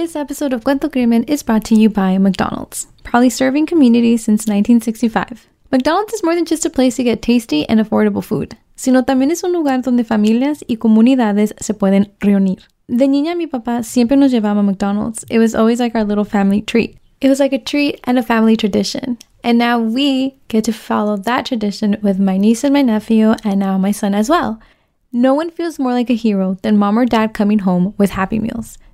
This episode of Cuento Crimen is brought to you by McDonald's, proudly serving communities since 1965. McDonald's is more than just a place to get tasty and affordable food, sino también es un lugar donde familias y comunidades se pueden reunir. De niña, mi papá siempre nos llevaba a McDonald's. It was always like our little family treat. It was like a treat and a family tradition. And now we get to follow that tradition with my niece and my nephew, and now my son as well. No one feels more like a hero than mom or dad coming home with Happy Meals.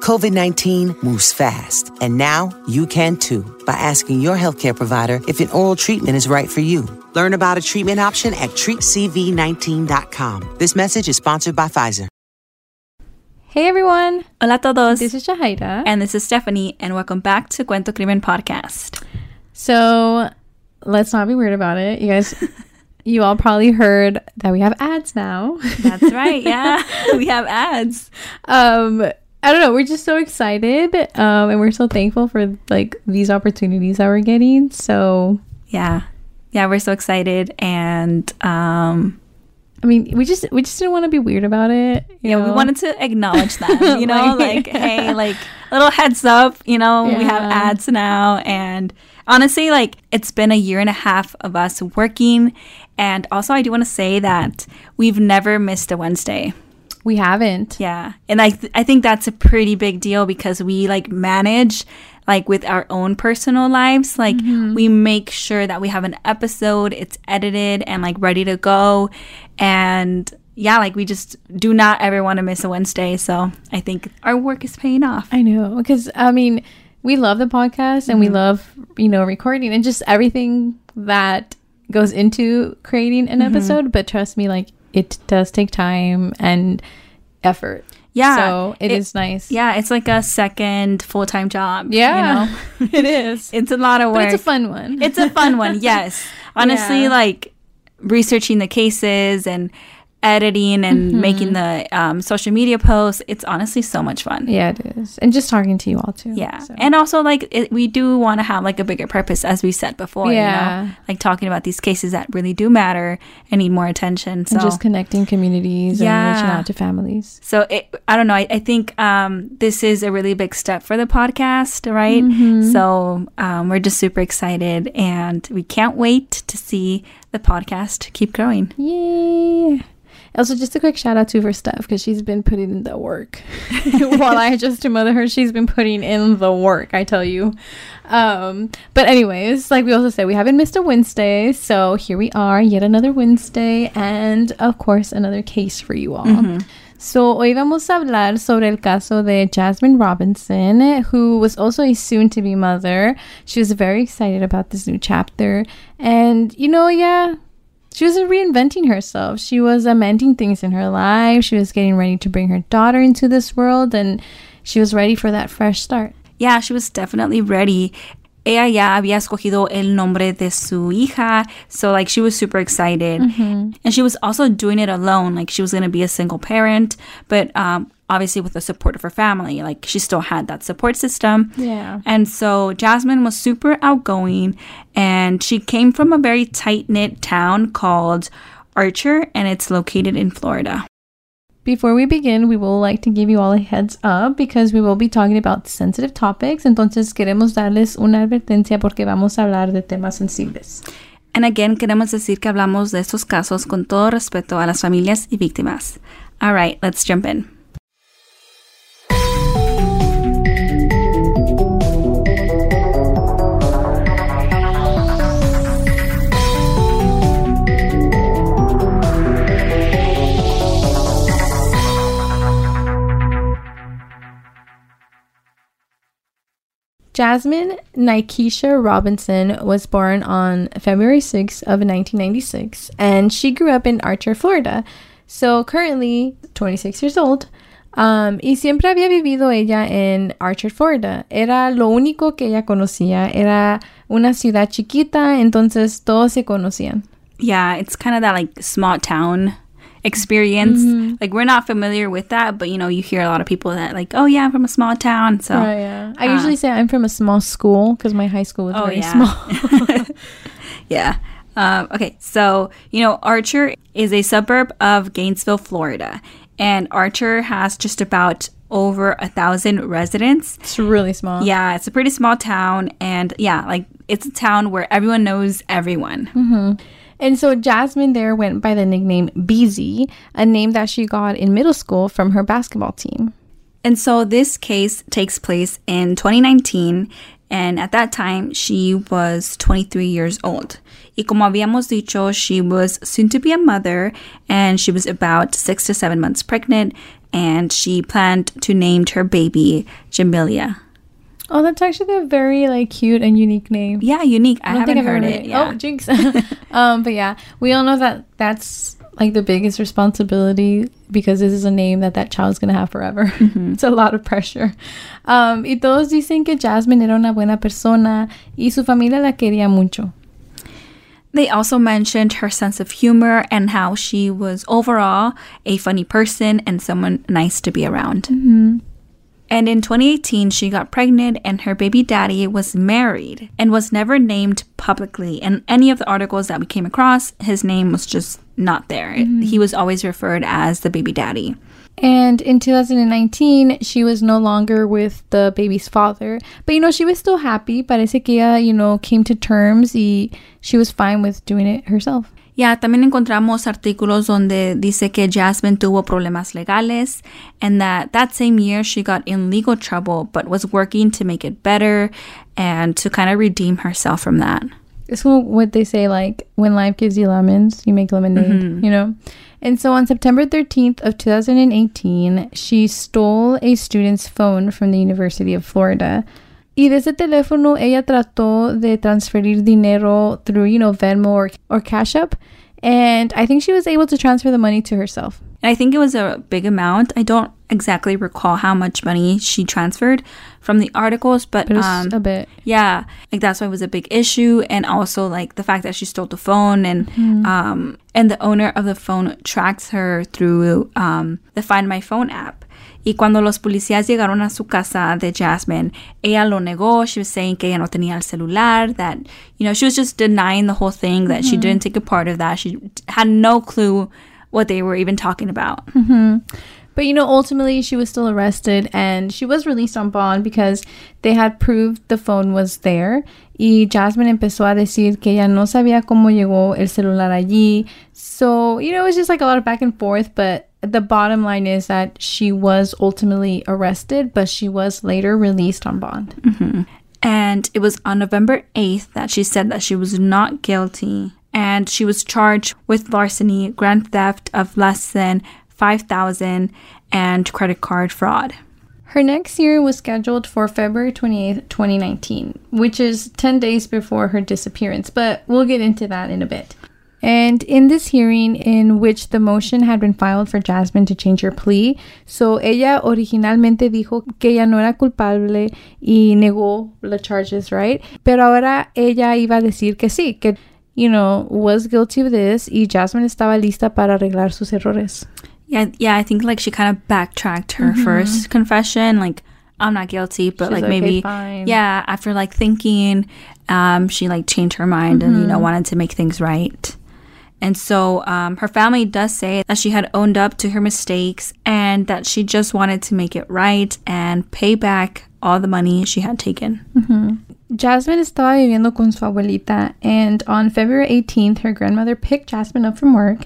COVID 19 moves fast, and now you can too by asking your healthcare provider if an oral treatment is right for you. Learn about a treatment option at treatcv19.com. This message is sponsored by Pfizer. Hey everyone, Hola a todos. this is Shahira. and this is Stephanie, and welcome back to Cuento Crimen Podcast. So let's not be weird about it. You guys, you all probably heard that we have ads now. That's right. Yeah, we have ads. um, I don't know. We're just so excited, um, and we're so thankful for like these opportunities that we're getting. So, Yeah, yeah, we're so excited, and um, I mean, we just we just didn't want to be weird about it. you yeah, we wanted to acknowledge them. You know, Like- like, hey, like a little heads up. You know, we have ads now, and honestly, like it's been a year and a half of us working, and also I do want to say that we've never missed a Wednesday. We haven't. Yeah. And I th- I think that's a pretty big deal because we like manage like with our own personal lives. Like mm-hmm. we make sure that we have an episode, it's edited and like ready to go. And yeah, like we just do not ever want to miss a Wednesday. So I think our work is paying off. I know because I mean, we love the podcast and we mm-hmm. love you know recording and just everything that goes into creating an mm-hmm. episode. But trust me, like it does take time and effort. Yeah. so it It- is nice. Yeah, it's like a second full time job. Yeah. You know? it is. it's a lot of work. but it's a fun one. It's a fun one, yes. Honestly, Yeah. like researching the cases and editing and Mm-hmm. making the um, social media posts, it's honestly so much fun. yeah, it is, and just talking to you all too. Yeah. so. And also, like, it, we do want to have like a bigger purpose, as we said before. Yeah. You know? Like talking about these cases that really do matter and need more attention. So, and just connecting communities and reaching Yeah. out to families. so it, I don't know. I, I think um, this is a really big step for the podcast, right? Mm-hmm. So um, we're just super excited and we can't wait to see the podcast keep growing. Yay! Also, just a quick shout out to her Steph because she's been putting in the work. While I just to mother her, she's been putting in the work. I tell you. Um, but anyways, like we also said, we haven't missed a Wednesday, so here we are, yet another Wednesday, and of course another case for you all. So hoy vamos a hablar sobre el caso de Jasmine Robinson, who was also a soon-to-be mother. She was very excited about this new chapter, and you know, yeah, she was reinventing herself. She was amending things in her life. She was getting ready to bring her daughter into this world, and she was ready for that fresh start. Yeah, she was definitely ready. Ella ya había escogido el nombre de su hija, so like she was super excited, and she was also doing it alone. Like she was gonna be a single parent, but um, obviously with the support of her family. Like she still had that support system. Yeah. And so Jasmine was super outgoing, and she came from a very tight knit town called Archer, and it's located in Florida. Before we begin, we will like to give you all a heads up because we will be talking about sensitive topics. Entonces queremos darles una advertencia porque vamos a hablar de temas sensibles. And again, queremos decir que hablamos de estos casos con todo respeto a las familias y víctimas. All right, let's jump in. Jasmine Nikesha Robinson was born on February 6th of 1996 and she grew up in Archer, Florida. So currently 26 years old. Um, y siempre había vivido ella en Archer, Florida. Era lo único que ella conocía. Era una ciudad chiquita, entonces todos se conocían. Yeah, it's kind of that like small town experience. Mm-hmm. Like we're not familiar with that, but you know, you hear a lot of people that like, oh yeah, I'm from a small town. So yeah. I uh, usually say I'm from a small school because my high school was Oh, very yeah. small. yeah. Um, okay, so you know, Archer is a suburb of Gainesville, Florida, and Archer has just about over a thousand residents. it's really small. Yeah, it's a pretty small town, and yeah, like it's a town where everyone knows everyone. Mm-hmm. And so Jasmine there went by the nickname BZ, a name that she got in middle school from her basketball team. And so this case takes place in 2019, and at that time she was 23 years old. Y como habíamos dicho, she was soon to be a mother, and she was about six to seven months pregnant, and she planned to name her baby Jamilia. Oh, that's actually a very like cute and unique name. Yeah, unique. I, I don't haven't think I've heard ever it. Yeah. Oh, jinx. um, but yeah, we all know that that's like the biggest responsibility because this is a name that that child's gonna have forever. it's a lot of pressure. Um, y todos dicen que Jasmine era una buena persona y su familia la quería mucho. They also mentioned her sense of humor and how she was overall a funny person and someone nice to be around. And in 2018, she got pregnant and her baby daddy was married and was never named publicly. In any of the articles that we came across, his name was just not there. Mm-hmm. He was always referred as the baby daddy. And in 2019, she was no longer with the baby's father. But, you know, she was still happy. Parece que ella, you know, came to terms y she was fine with doing it herself. Ya, también encontramos artículos donde dice que Jasmine tuvo problemas legales and that that same year she got in legal trouble but was working to make it better and to kind of redeem herself from that. It's what they say, like, when life gives you lemons, you make lemonade, mm-hmm. you know? And so on September 13th of 2018, she stole a student's phone from the University of Florida. Y de ese teléfono, ella trató de transferir dinero through, you know, Venmo or, or Cash App. And I think she was able to transfer the money to herself. I think it was a big amount. I don't exactly recall how much money she transferred from the articles, but, But um, a bit. yeah, like that's why it was a big issue, and also like the fact that she stole the phone, and um, and the owner of the phone tracks her through um, the Find My Phone app. Y cuando los policías llegaron a su casa de Jasmine, ella lo negó. She was saying que ella no tenía el celular, that, you know, she was just denying the whole thing, that she mm-hmm. didn't take a part of that. She had no clue what they were even talking about. Mm-hmm. But you know, ultimately, she was still arrested and she was released on bond because they had proved the phone was there. Y Jasmine empezó a decir que ella no sabía cómo llegó el celular allí. So, you know, it was just like a lot of back and forth. But the bottom line is that she was ultimately arrested, but she was later released on bond. Mm-hmm. And it was on November 8th that she said that she was not guilty and she was charged with larceny, grand theft of less than 5000 and credit card fraud. Her next hearing was scheduled for February 28th, 2019, which is 10 days before her disappearance, but we'll get into that in a bit. And in this hearing, in which the motion had been filed for Jasmine to change her plea, so ella originalmente dijo que ella no era culpable y negó the charges, right? Pero ahora ella iba a decir que sí, que, you know, was guilty of this y Jasmine estaba lista para arreglar sus errores. Yeah, yeah, I think like she kind of backtracked her first confession like I'm not guilty, but She's like "Okay, maybe fine." yeah, after like thinking um she like changed her mind and you know wanted to make things right. And so um, her family does say that she had owned up to her mistakes and that she just wanted to make it right and pay back all the money she had taken. Jasmine estaba viviendo con su abuelita, and on February 18th, her grandmother picked Jasmine up from work.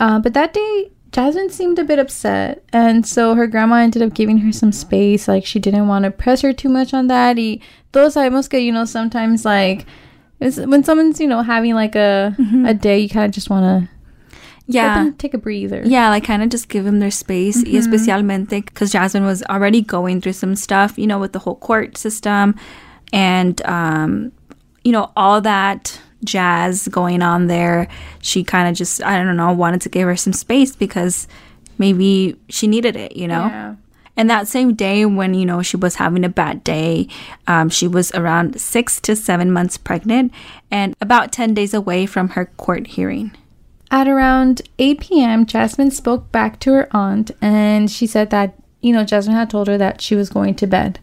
Uh, but that day, Jasmine seemed a bit upset, and so her grandma ended up giving her some space. Like, she didn't want to press her too much on that. Y todos sabemos que, you know, sometimes, like, it's, when someone's, you know, having like a, a day, you kind of just want to Yeah. take a breather. Yeah, like kind of just give them their space, y especialmente because Jasmine was already going through some stuff, you know, with the whole court system. and um, you know all that jazz going on there. She kind of just I don't know wanted to give her some space because maybe she needed it, you know. Yeah. And that same day, when you know she was having a bad day, um, she was around six to seven months pregnant and about ten days away from her court hearing. At around 8 p.m., Jasmine spoke back to her aunt and she said that, you know, Jasmine had told her that she was going to bed.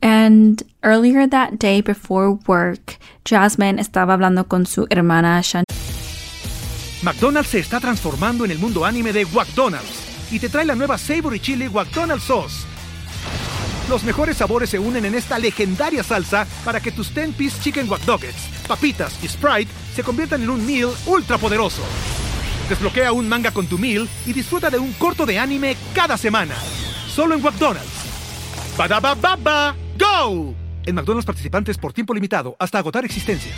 And earlier that day before work, Jasmine estaba hablando con su hermana Shan. McDonald's se está transformando en el mundo anime de McDonald's y te trae la nueva Savory Chili McDonald's Sauce. Los mejores sabores se unen en esta legendaria salsa para que tus 10-piece chicken wack papitas y Sprite se conviertan en un meal ultra poderoso. Desbloquea un manga con tu meal y disfruta de un corto de anime cada semana. Solo en McDonald's. Badaba baba, go! En McDonald's participantes por tiempo limitado hasta agotar existencias.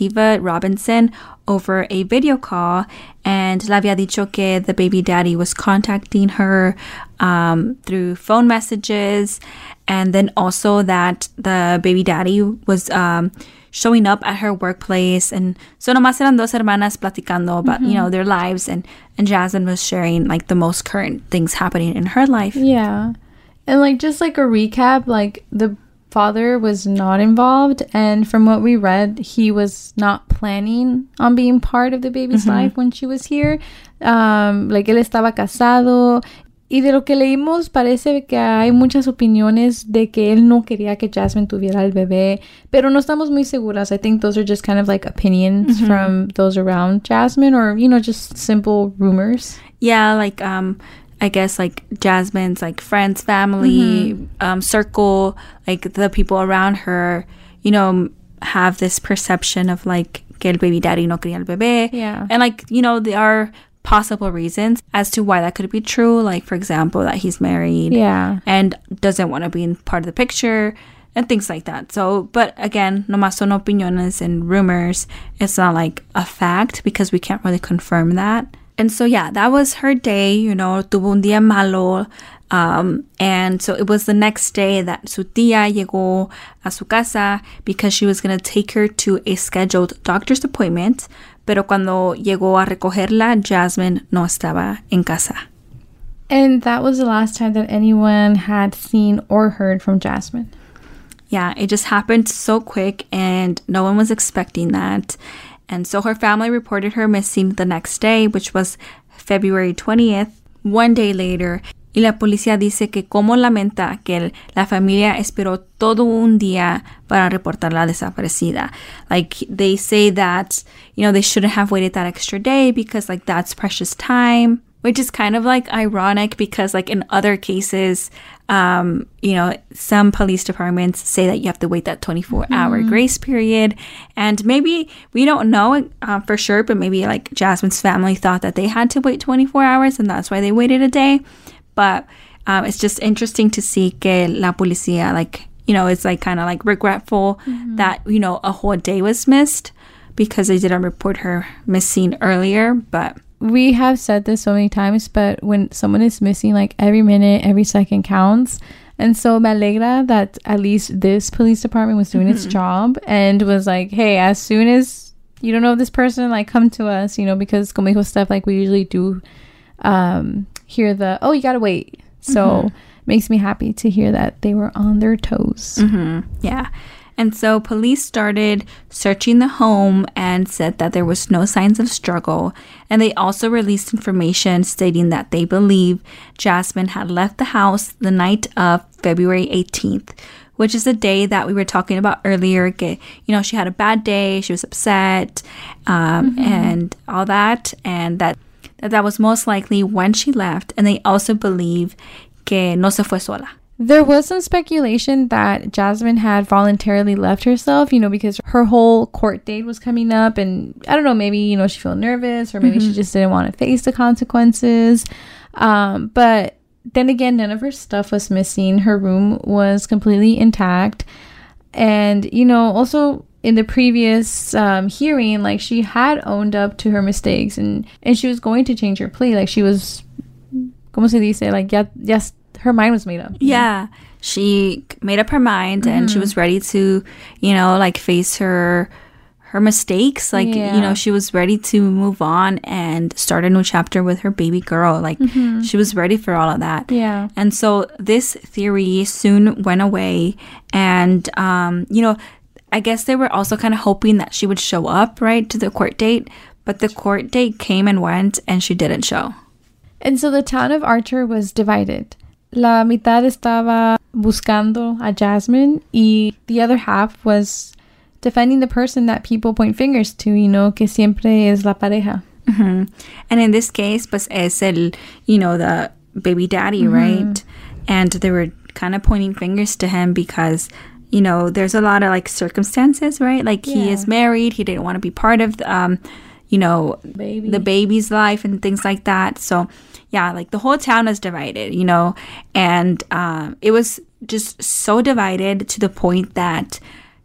Tiva Robinson over a video call, and le había dicho que the baby daddy was contacting her um, through phone messages, and then also that the baby daddy was um, showing up at her workplace. And so nomás eran dos hermanas platicando about, you know, their lives, and, and Jasmine was sharing like the most current things happening in her life. Yeah. And like just like a recap, like the father was not involved and from what we read, he was not planning on being part of the baby's life when she was here. Um like él estaba casado y de lo que leímos parece que hay muchas opiniones de que él no quería que Jasmine tuviera el bebé, pero no estamos muy seguras. I think those are just kind of like opinions from those around Jasmine or you know just simple rumors. yeah like um i guess like jasmine's like friends family um circle like the people around her you know have this perception of like que el baby daddy no quería el bebé Yeah. and like you know there are possible reasons as to why that could be true like for example that he's married Yeah. and doesn't want to be in part of the picture and things like that. So, but again, nomás son opiniones and rumors. It's not like a fact because we can't really confirm that. And so, yeah, that was her day, you know, tuvo un día malo. Um, and so it was the next day that su tía llegó a su casa because she was going to take her to a scheduled doctor's appointment. Pero cuando llegó a recogerla, Jasmine no estaba en casa. And that was the last time that anyone had seen or heard from Jasmine. Yeah, it just happened so quick and no one was expecting that. And so her family reported her missing the next day, which was February 20th. One day later, y la policía dice que como lamenta que la familia esperó todo un día para reportarla desaparecida. Like they say that, you know, they shouldn't have waited that extra day because like that's precious time which is kind of like ironic because like in other cases um you know some police departments say that you have to wait that 24 hour grace period. And maybe we don't know uh, for sure but maybe like jasmine's family thought that they had to wait 24 hours and that's why they waited a day. But um, it's just interesting to see que la policía like you know it's like kind of like regretful that you know a whole day was missed because they didn't report her missing earlier. But we have said this so many times, but when someone is missing, like every minute, every second counts. And so me alegra that at least this police department was doing its mm-hmm. job and was like, hey, as soon as you don't know this person, like come to us, you know, because como dijo Steph like we usually do um hear the oh you gotta wait. So mm-hmm. makes me happy to hear that they were on their toes. Mm-hmm. Yeah. And so police started searching the home and said that there was no signs of struggle. And they also released information stating that they believe Jasmine had left the house the night of February 18th, which is the day that we were talking about earlier. que, You know, she had a bad day, she was upset, um, and all that. And that, that that was most likely when she left. And they also believe que no se fue sola. There was some speculation that Jasmine had voluntarily left herself, you know, because her whole court date was coming up. And I don't know, maybe, you know, she felt nervous or maybe she just didn't want to face the consequences. Um, but then again, none of her stuff was missing. Her room was completely intact. And, you know, also in the previous um, hearing, like she had owned up to her mistakes and, and she was going to change her plea. Like she was, como se dice, like, ya, ya, her mind was made up. Yeah. she made up her mind and she was ready to, you know, like face her her mistakes. Like, you know, she was ready to move on and start a new chapter with her baby girl. Like, she was ready for all of that. Yeah. And so this theory soon went away. And, um, you know, I guess they were also kind of hoping that she would show up, right, to the court date. But the court date came and went and she didn't show. And so the town of Archer was divided. La mitad estaba buscando a Jasmine y the other half was defending the person that people point fingers to, you know, que siempre es la pareja. hmm And in this case, pues es el, you know, the baby daddy, right? And they were kind of pointing fingers to him because, you know, there's a lot of like circumstances, right? Like he is married, he didn't want to be part of, um, you know, Baby. the baby's life and things like that. So, yeah, like the whole town is divided, you know, and um, it was just so divided to the point that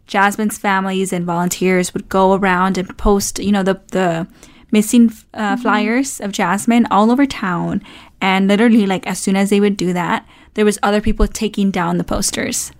Jasmine's families and volunteers would go around and post, you know, the the missing uh, flyers of Jasmine all over town. And literally, like as soon as they would do that, there was other people taking down the posters.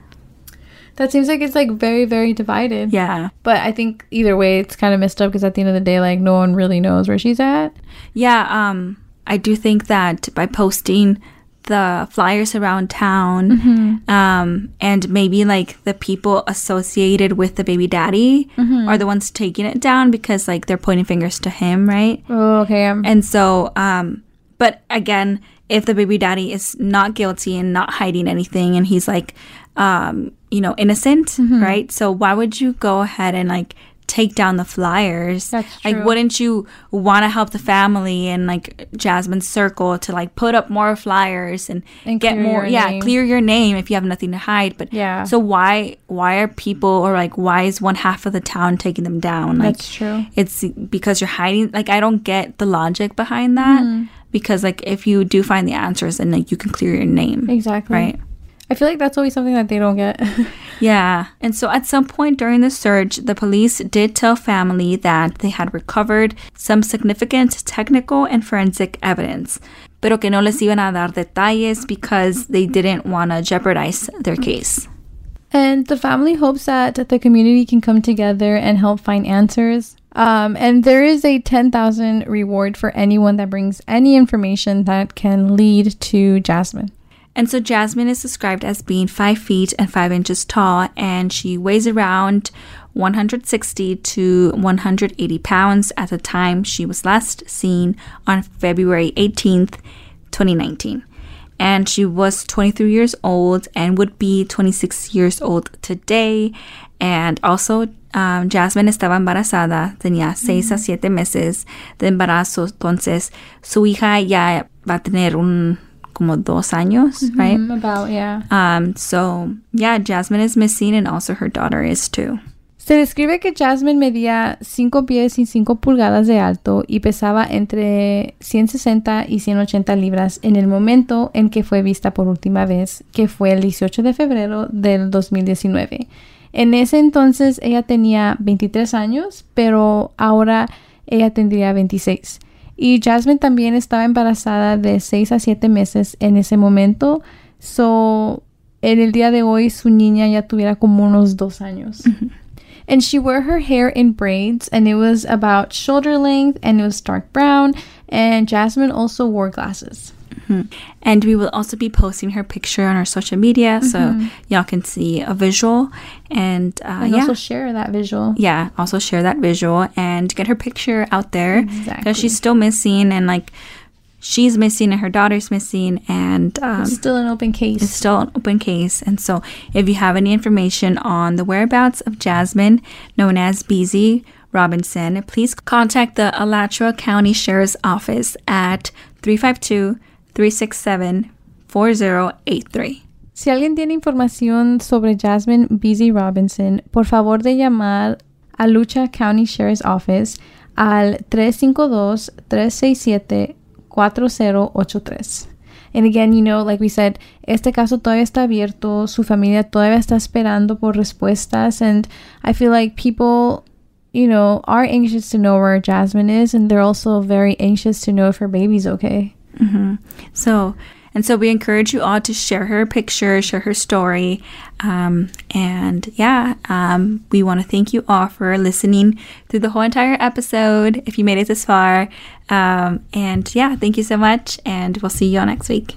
That seems like it's like very, very divided. Yeah, But I think either way, it's kind of messed up because at the end of the day, like no one really knows where she's at. yeah. Um, I do think that by posting the flyers around town, um, and maybe like the people associated with the baby daddy are the ones taking it down because like they're pointing fingers to him, right? Oh, okay. Um, And so, um, but again, if the baby daddy is not guilty and not hiding anything and he's like, um, you know, innocent, Mm-hmm. right? So why would you go ahead and like take down the flyers? That's Like, wouldn't you want to help the family and like Jasmine's circle to like put up more flyers and, And get more, yeah, name. clear your name if you have nothing to hide. But Yeah. so why, why are people or like, why is one half of the town taking them down? Like, That's true. it's because you're hiding like i don't get the logic behind that Mm-hmm. because like if you do find the answers then like you can clear your name Exactly. right I feel like that's always something that they don't get. yeah and so at some point during the search the police did tell family that they had recovered some significant technical and forensic evidence pero que no les iban a dar detalles because they didn't want to jeopardize their case And the family hopes that the community can come together and help find answers. Um, and there is a 10,000 reward for anyone that brings any information that can lead to Jasmine. And so Jasmine is described as being five feet and five inches tall, and she weighs around 160 to 180 pounds at the time she was last seen on February 18th, 2019. And she was 23 years old and would be 26 years old today. And also, um, Jasmine estaba embarazada, tenía 6 a 7 meses de embarazo, entonces su hija ya va a tener un como dos años, right? Mm, about, yeah. Um, so yeah, Jasmine is missing, and also her daughter is too. Se describe que Jasmine medía 5 pies y 5 pulgadas de alto y pesaba entre 160 y 180 libras en el momento en que fue vista por última vez, que fue el 18 de febrero del 2019. En ese entonces ella tenía 23 años, pero ahora ella tendría 26. Y Jasmine también estaba embarazada de 6 a 7 meses en ese momento. So, en el día de hoy su niña ya tuviera como unos 2 años. And she wore her hair in braids, and it was about shoulder length, and it was dark brown. And Jasmine also wore glasses. And we will also be posting her picture on our social media, so y'all can see a visual and, uh, And yeah. also share that visual. yeah, also share that visual and get her picture out there because Exactly. she's still missing and like she's missing and her daughter's missing and um, It's still an open case. It's still an open case. And so, if you have any information on the whereabouts of Jasmine, known as BZ Robinson, please contact the Alachua County Sheriff's Office at 352 367 4083. Si alguien tiene información sobre Jasmine BZ Robinson, por favor de llamar a Alachua County Sheriff's Office al 352-367-4083. And again, you know, like we said, este caso todavía está abierto, su familia todavía está esperando por respuestas, and I feel like people, you know, are anxious to know where Jasmine is, and they're also very anxious to know if her baby's okay. So, And so we encourage you all to share her picture, share her story. Um, and yeah, um, we want to thank you all for listening through the whole entire episode if you made it this far. Um, and yeah, thank you so much. And we'll see you all next week.